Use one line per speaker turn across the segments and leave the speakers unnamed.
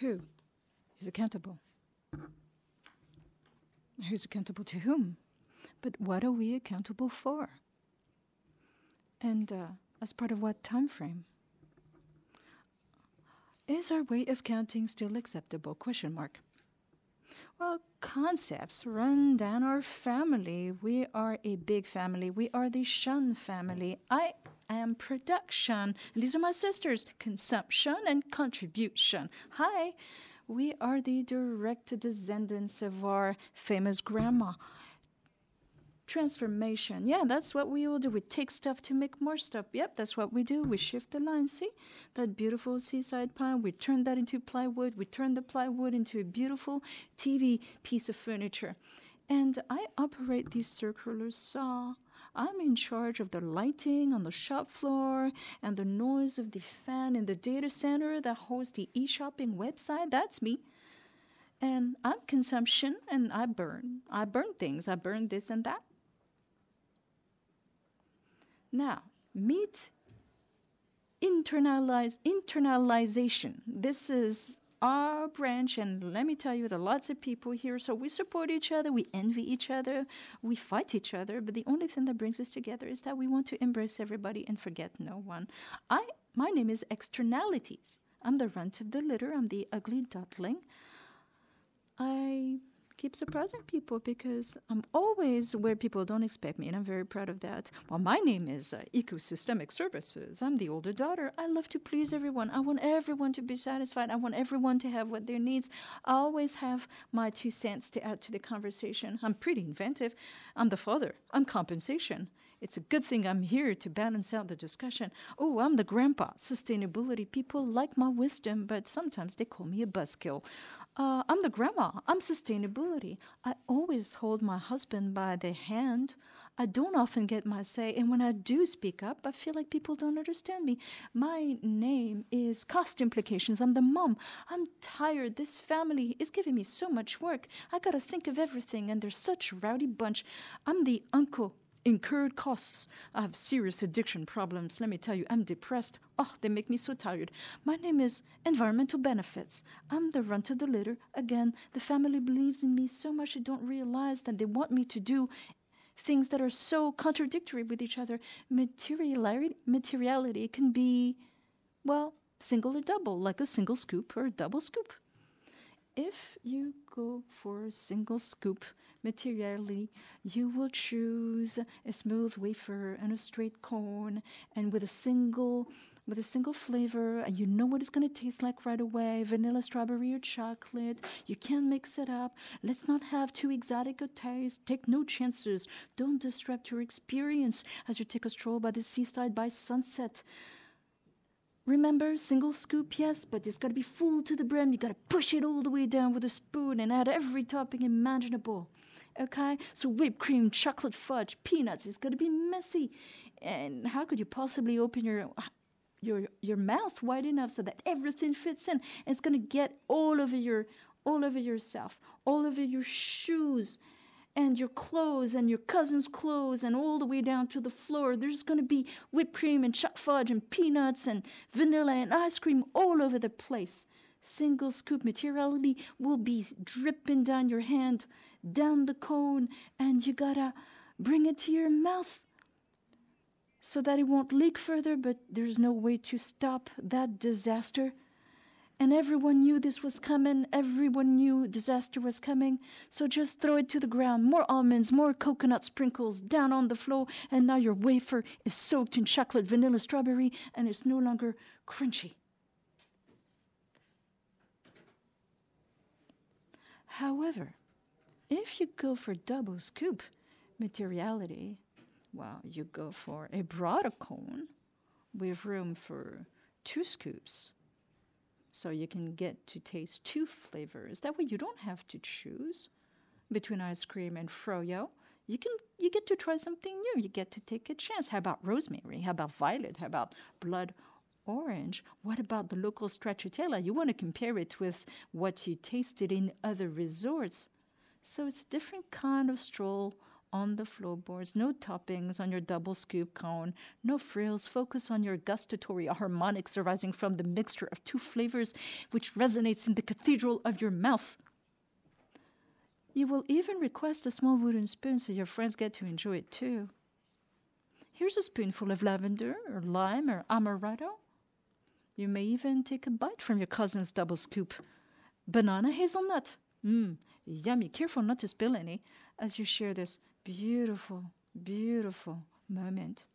Who is accountable? Who's accountable to whom? But what are we accountable for? And uh, as part of what time frame? Is our way of counting still acceptable? Question mark. Well, concepts run down our family. We are a big family. We are the Shun family. I am production. And these are my sisters consumption and contribution. Hi. We are the direct descendants of our famous grandma transformation. Yeah, that's what we will do. We take stuff to make more stuff. Yep, that's what we do. We shift the line. See that beautiful seaside pine? We turn that into plywood. We turn the plywood into a beautiful TV piece of furniture. And I operate the circular saw. I'm in charge of the lighting on the shop floor and the noise of the fan in the data center that hosts the e shopping website. That's me. And I'm consumption and I burn. I burn things. I burn this and that. Now, meet internalize internalization. This is our branch, and let me tell you, there are lots of people here. So we support each other, we envy each other, we fight each other. But the only thing that brings us together is that we want to embrace everybody and forget no one. I, my name is Externalities. I'm the runt of the litter. I'm the ugly duckling. I keep surprising people because I'm always where people don't expect me, and I'm very proud of that. Well, my name is uh, Ecosystemic Services. I'm the older daughter. I love to please everyone. I want everyone to be satisfied. I want everyone to have what their needs. I always have my two cents to add to the conversation. I'm pretty inventive. I'm the father. I'm compensation. It's a good thing I'm here to balance out the discussion. Oh, I'm the grandpa. Sustainability. People like my wisdom, but sometimes they call me a buzzkill. Uh, I'm the grandma. I'm sustainability. I always hold my husband by the hand. I don't often get my say, and when I do speak up, I feel like people don't understand me. My name is Cost Implications. I'm the mom. I'm tired. This family is giving me so much work. I gotta think of everything, and they're such a rowdy bunch. I'm the uncle incurred costs. I have serious addiction problems. Let me tell you, I'm depressed. Oh, they make me so tired. My name is Environmental Benefits. I'm the runt of the litter. Again, the family believes in me so much they don't realize that they want me to do things that are so contradictory with each other. Materiality, materiality can be, well, single or double, like a single scoop or a double scoop. If you go for a single scoop, materially, you will choose a smooth wafer and a straight cone, and with a single with a single flavor, and you know what it's going to taste like right away vanilla, strawberry, or chocolate. You can mix it up. Let's not have too exotic a taste. Take no chances. Don't disrupt your experience as you take a stroll by the seaside by sunset. Remember, single scoop, yes, but it's got to be full to the brim. You got to push it all the way down with a spoon and add every topping imaginable okay? So whipped cream, chocolate fudge, peanuts, it's going to be messy. And how could you possibly open your your your mouth wide enough so that everything fits in? And it's going to get all over your all over yourself, all over your shoes and your clothes and your cousin's clothes and all the way down to the floor. There's going to be whipped cream and chocolate fudge and peanuts and vanilla and ice cream all over the place. Single scoop materiality will be dripping down your hand down the cone and you gotta bring it to your mouth so that it won't leak further, but there's no way to stop that disaster. And everyone knew this was coming. Everyone knew disaster was coming. So just throw it to the ground. More almonds, more coconut sprinkles down on the floor. And now your wafer is soaked in chocolate, vanilla, strawberry, and it's no longer crunchy. However, if you go for double scoop materiality, well, you go for a broader cone with room for two scoops. So you can get to taste two flavors. That way you don't have to choose between ice cream and froyo. You can you get to try something new. You get to take a chance. How about rosemary? How about violet? How about blood orange? What about the local stracciatella? You want to compare it with what you tasted in other resorts. So it's a different kind of stroll on the floorboards, no toppings on your double scoop cone, no frills. Focus on your gustatory harmonics arising from the mixture of two flavors which resonates in the cathedral of your mouth. You will even request a small wooden spoon so your friends get to enjoy it too. Here's a spoonful of lavender or lime or amaretto. You may even take a bite from your cousin's double scoop. Banana hazelnut. Mmm, yummy. Careful not to spill any as you share this beautiful, beautiful moment.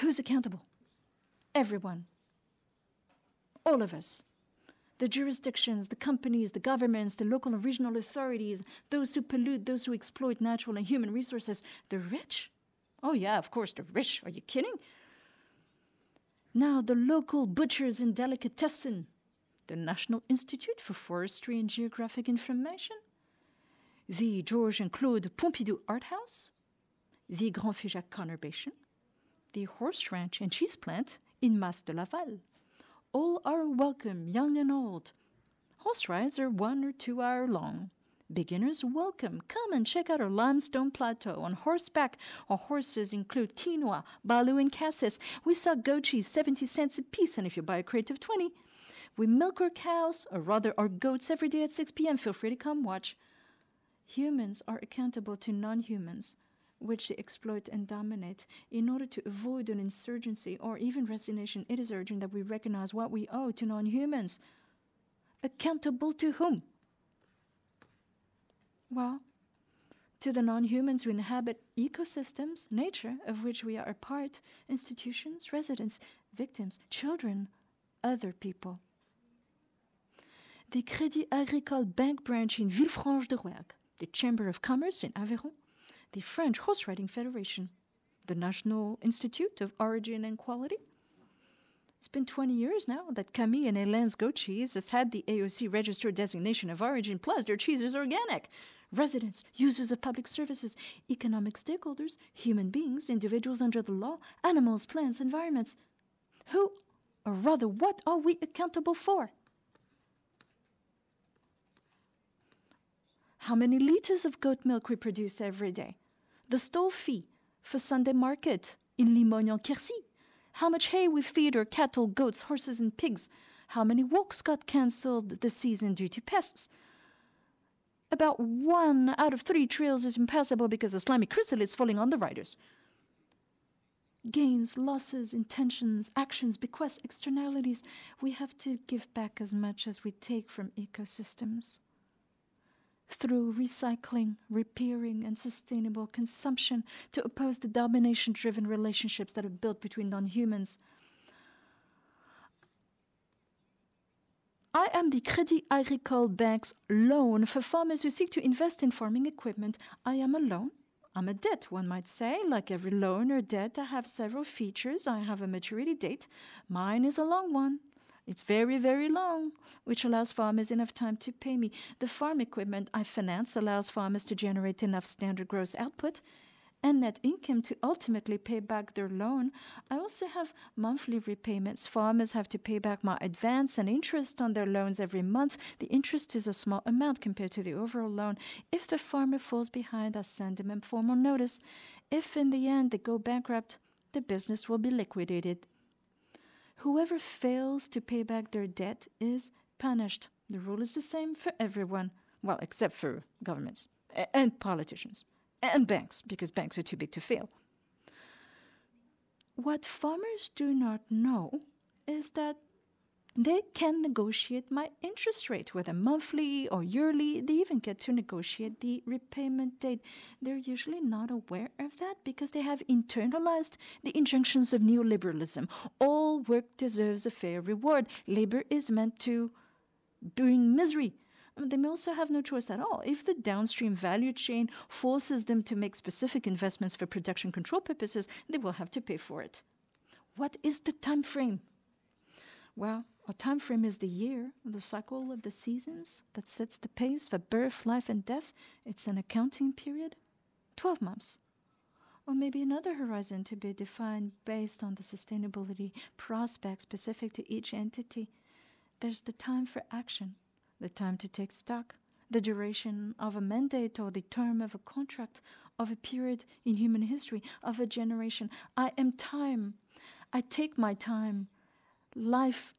Who's accountable? Everyone. All of us. The jurisdictions, the companies, the governments, the local and regional authorities, those who pollute, those who exploit natural and human resources, the rich. Oh, yeah, of course, the rich. Are you kidding? Now, the local butchers and delicatessen, the National Institute for Forestry and Geographic Information, the Georges and Claude Pompidou Art House, the Grand Figeac conurbation, the horse ranch and cheese plant in Mas de Laval. All are welcome, young and old. Horse rides are one or two hour long. Beginners welcome. Come and check out our limestone plateau. On horseback, our horses include quinoa, balu, and cassis. We sell goat cheese 70 cents a piece, and if you buy a crate of 20, we milk our cows, or rather our goats, every day at 6 p.m. Feel free to come watch. Humans are accountable to non humans, which they exploit and dominate. In order to avoid an insurgency or even resignation, it is urgent that we recognize what we owe to non humans. Accountable to whom? Well, to the non humans who inhabit ecosystems, nature, of which we are a part, institutions, residents, victims, children, other people the Crédit Agricole Bank branch in Villefranche-de-Rouergue, the Chamber of Commerce in Aveyron, the French Horse Riding Federation, the National Institute of Origin and Quality. It's been 20 years now that Camille and Hélène's goat cheese has had the AOC registered designation of origin, plus their cheese is organic. Residents, users of public services, economic stakeholders, human beings, individuals under the law, animals, plants, environments. Who, or rather, what are we accountable for? How many liters of goat milk we produce every day, the stall fee for Sunday market in Limogne-en-Quercy, how much hay we feed our cattle, goats, horses, and pigs, how many walks got cancelled this season due to pests. About one out of three trails is impassable because of slimy chrysalids falling on the riders. Gains, losses, intentions, actions, bequests, externalities, we have to give back as much as we take from ecosystems through recycling, repairing, and sustainable consumption to oppose the domination driven relationships that are built between non humans. I am the Crédit Agricole Bank's loan for farmers who seek to invest in farming equipment. I am a loan. I'm a debt, one might say. Like every loan or debt, I have several features. I have a maturity date. Mine is a long one. It's very, very long, which allows farmers enough time to pay me. The farm equipment I finance allows farmers to generate enough standard gross output and net income to ultimately pay back their loan. I also have monthly repayments. Farmers have to pay back my advance and interest on their loans every month. The interest is a small amount compared to the overall loan. If the farmer falls behind, I send them a formal notice. If in the end they go bankrupt, the business will be liquidated. Whoever fails to pay back their debt is punished. The rule is the same for everyone. Well, except for governments and politicians and banks, because banks are too big to fail. What farmers do not know is that they can negotiate my interest rate, whether monthly or yearly. They even get to negotiate the repayment date. They're usually not aware of that because they have internalized the injunctions of neoliberalism. All work deserves a fair reward. Labor is meant to bring misery. Um, they may also have no choice at all. If the downstream value chain forces them to make specific investments for production control purposes, they will have to pay for it. What is the time frame? Well, a time frame is the year, the cycle of the seasons that sets the pace for birth, life, and death. It's an accounting period. 12 months. Or maybe another horizon to be defined based on the sustainability prospects specific to each entity. There's the time for action, the time to take stock, the duration of a mandate or the term of a contract, of a period in human history, of a generation. I am time. I take my time. Life,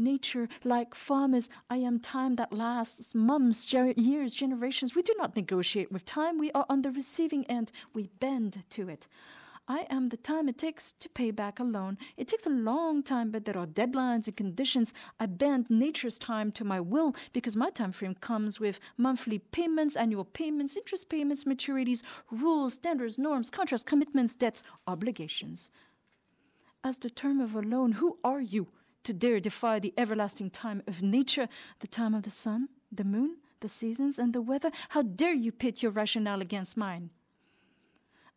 nature, like farmers, I am time that lasts months, years, generations. We do not negotiate with time. We are on the receiving end. We bend to it. I am the time it takes to pay back a loan. It takes a long time, but there are deadlines and conditions. I bend nature's time to my will because my time frame comes with monthly payments, annual payments, interest payments, maturities, rules, standards, norms, contracts, commitments, debts, obligations. As the term of a loan, who are you to dare defy the everlasting time of nature, the time of the sun, the moon, the seasons, and the weather? How dare you pit your rationale against mine?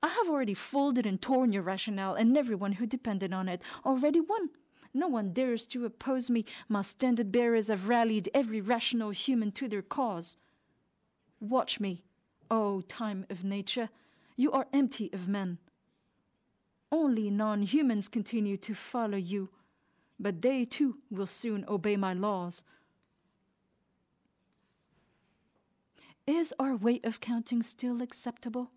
I have already folded and torn your rationale, and everyone who depended on it already won. No one dares to oppose me. My standard bearers have rallied every rational human to their cause. Watch me, O time of nature. You are empty of men. Only non humans continue to follow you, but they too will soon obey my laws. Is our way of counting still acceptable?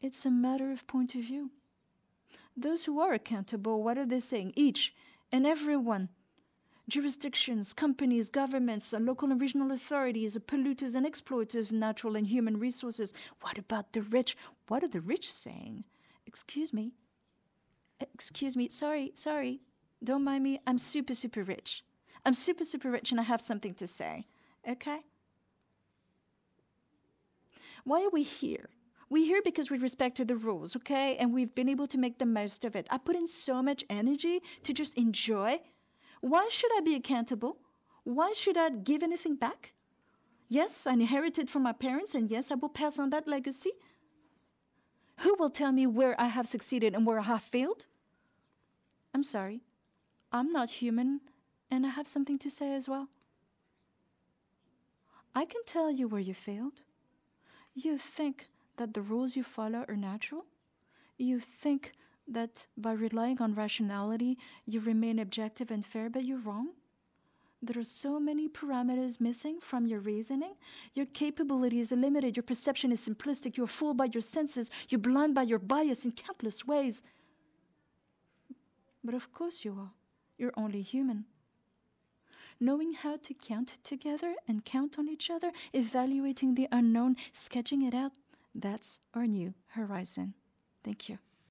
It's a matter of point of view. Those who are accountable, what are they saying? Each and every one jurisdictions, companies, governments, and local and regional authorities, polluters and exploiters of natural and human resources. What about the rich? What are the rich saying? Excuse me. Excuse me. Sorry, sorry. Don't mind me. I'm super, super rich. I'm super, super rich and I have something to say. Okay? Why are we here? We're here because we respected the rules, okay? And we've been able to make the most of it. I put in so much energy to just enjoy. Why should I be accountable? Why should I give anything back? Yes, I inherited from my parents, and yes, I will pass on that legacy. Who will tell me where I have succeeded and where I have failed? I'm sorry. I'm not human, and I have something to say as well. I can tell you where you failed. You think that the rules you follow are natural? You think that by relying on rationality, you remain objective and fair, but you're wrong? There are so many parameters missing from your reasoning. Your capabilities are limited, your perception is simplistic, you're fooled by your senses, you're blind by your bias in countless ways. But of course you are. You're only human. Knowing how to count together and count on each other, evaluating the unknown, sketching it out, that's our new horizon. Thank you.